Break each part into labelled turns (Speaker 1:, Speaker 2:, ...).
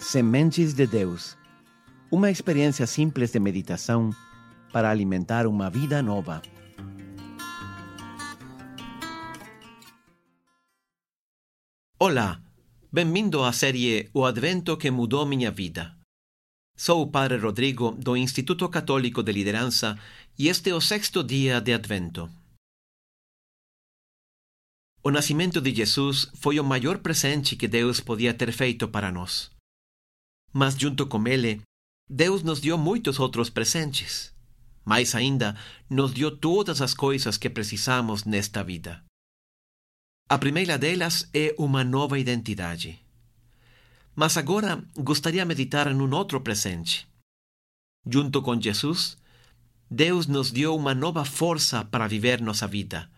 Speaker 1: Sementes de Deus. Uma experiência simples de meditação para alimentar uma vida nova.
Speaker 2: Olá, bem-vindo à série O Advento que mudou minha vida. Sou o Padre Rodrigo do Instituto Católico de Liderança e este é o sexto dia de Advento. O nascimento de Jesus foi o maior presente que Deus podia ter feito para nós. Mas junto com ele, Deus nos deu muitos outros presentes. Mais ainda, nos deu todas as coisas que precisamos nesta vida. A primeira delas é uma nova identidade. Mas agora gostaria de meditar em um outro presente. Junto com Jesus, Deus nos deu uma nova força para viver nossa vida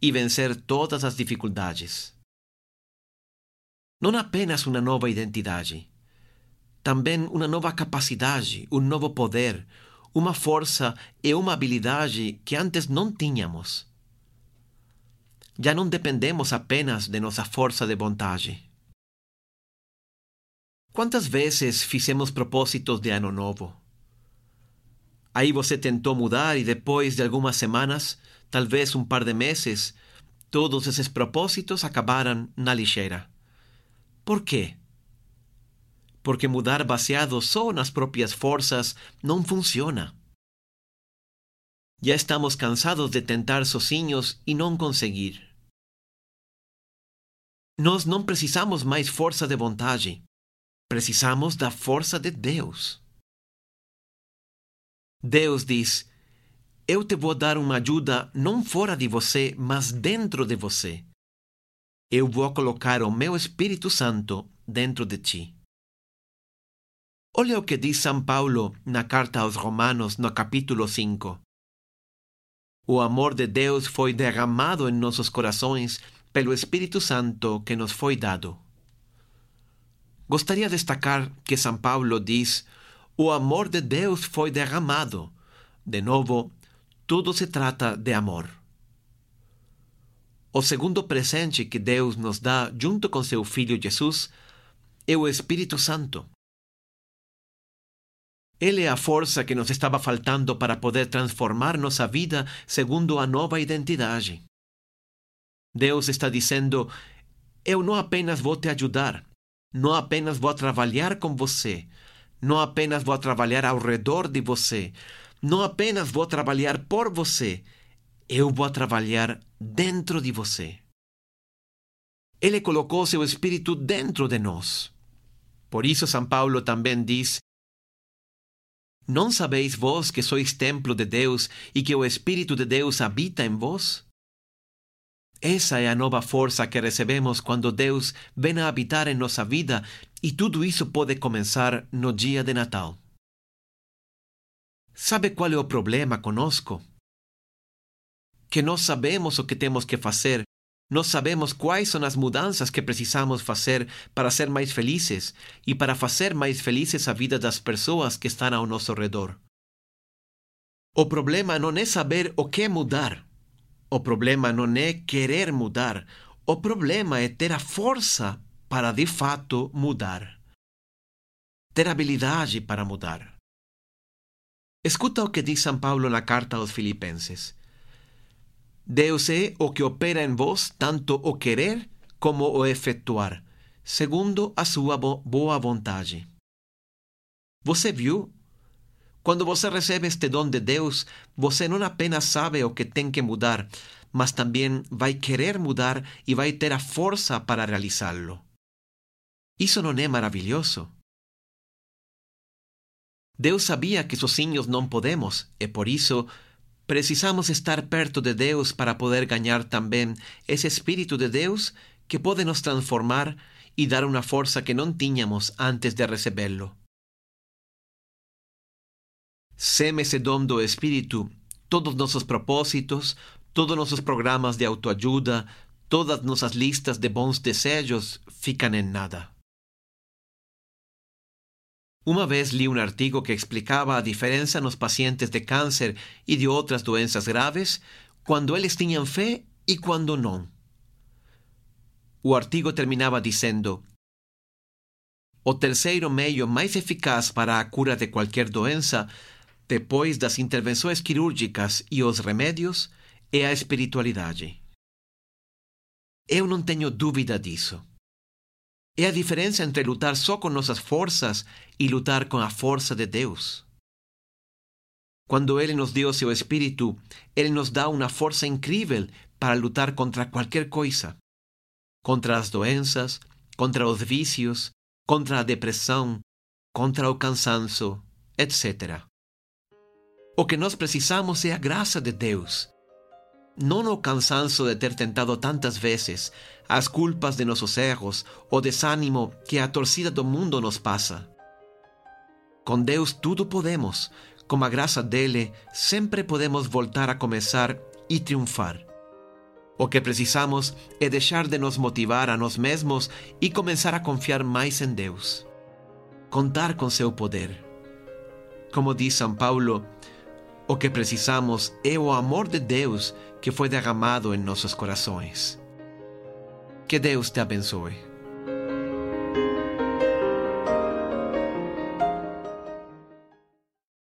Speaker 2: e vencer todas as dificuldades. Não apenas uma nova identidade, também uma nova capacidade, um novo poder, uma força e uma habilidade que antes não tínhamos. Já não dependemos apenas de nossa força de vontade. Quantas vezes fizemos propósitos de ano novo? Aí você tentou mudar e depois de algumas semanas, talvez um par de meses, todos esses propósitos acabaram na lixeira. Por quê? Porque mudar baseado só nas próprias forças não funciona. Já estamos cansados de tentar sozinhos e não conseguir. Nós não precisamos mais força de vontade. Precisamos da força de Deus. Deus diz: Eu te vou dar uma ajuda não fora de você, mas dentro de você. Eu vou colocar o meu Espírito Santo dentro de ti. Olha o que diz São Paulo na carta aos Romanos, no capítulo 5. O amor de Deus foi derramado em nossos corações pelo Espírito Santo que nos foi dado. Gostaria de destacar que São Paulo diz: o amor de Deus foi derramado. De novo, tudo se trata de amor. O segundo presente que Deus nos dá junto com seu Filho Jesus é o Espírito Santo. Ele é a força que nos estava faltando para poder transformar nossa vida segundo a nova identidade. Deus está dizendo: Eu não apenas vou te ajudar, não apenas vou trabalhar com você, não apenas vou trabalhar ao redor de você, não apenas vou trabalhar por você, eu vou trabalhar dentro de você. Ele colocou seu Espírito dentro de nós. Por isso, São Paulo também diz: não sabeis vós que sois templo de Deus e que o Espírito de Deus habita em vós? Essa é a nova força que recebemos quando Deus vem a habitar em nossa vida e tudo isso pode começar no dia de Natal. Sabe qual é o problema conosco? Que nós sabemos o que temos que fazer nós sabemos quais são as mudanças que precisamos fazer para ser mais felizes e para fazer mais felizes a vida das pessoas que estão ao nosso redor. O problema não é saber o que mudar. O problema não é querer mudar. O problema é ter a força para de fato mudar. Ter habilidade para mudar. Escuta o que diz São Paulo na carta aos Filipenses. Deus é o que opera em vós tanto o querer como o efetuar, segundo a sua boa vontade. Você viu? Quando você recebe este dom de Deus, você não apenas sabe o que tem que mudar, mas também vai querer mudar e vai ter a força para realizá-lo. Isso não é maravilhoso? Deus sabia que sozinhos não podemos, e por isso Precisamos estar perto de Deus para poder ganhar também esse Espírito de Deus que pode nos transformar e dar uma força que não tínhamos antes de recebê-lo. Sem esse dom do Espírito, todos nossos propósitos, todos nossos programas de autoajuda, todas nossas listas de bons desejos ficam em nada. Uma vez li um artigo que explicava a diferença nos pacientes de câncer e de outras doenças graves quando eles tinham fé e quando não. O artigo terminava dizendo: o terceiro meio mais eficaz para a cura de qualquer doença, depois das intervenções quirúrgicas e os remédios, é a espiritualidade. Eu não tenho dúvida disso. É a diferença entre lutar só com nossas forças e lutar com a força de Deus. Quando Ele nos deu seu Espírito, Ele nos dá uma força incrível para lutar contra qualquer coisa contra as doenças, contra os vícios, contra a depressão, contra o cansaço, etc. O que nós precisamos é a graça de Deus. Não o cansaço de ter tentado tantas vezes, as culpas de nossos erros, o desânimo que a torcida do mundo nos passa. Com Deus tudo podemos, com a graça dele, sempre podemos voltar a começar e triunfar. O que precisamos é deixar de nos motivar a nós mesmos e começar a confiar mais em Deus. Contar com seu poder. Como diz São Paulo, o que precisamos é o amor de Deus que foi derramado em nossos corações. Que Deus te abençoe.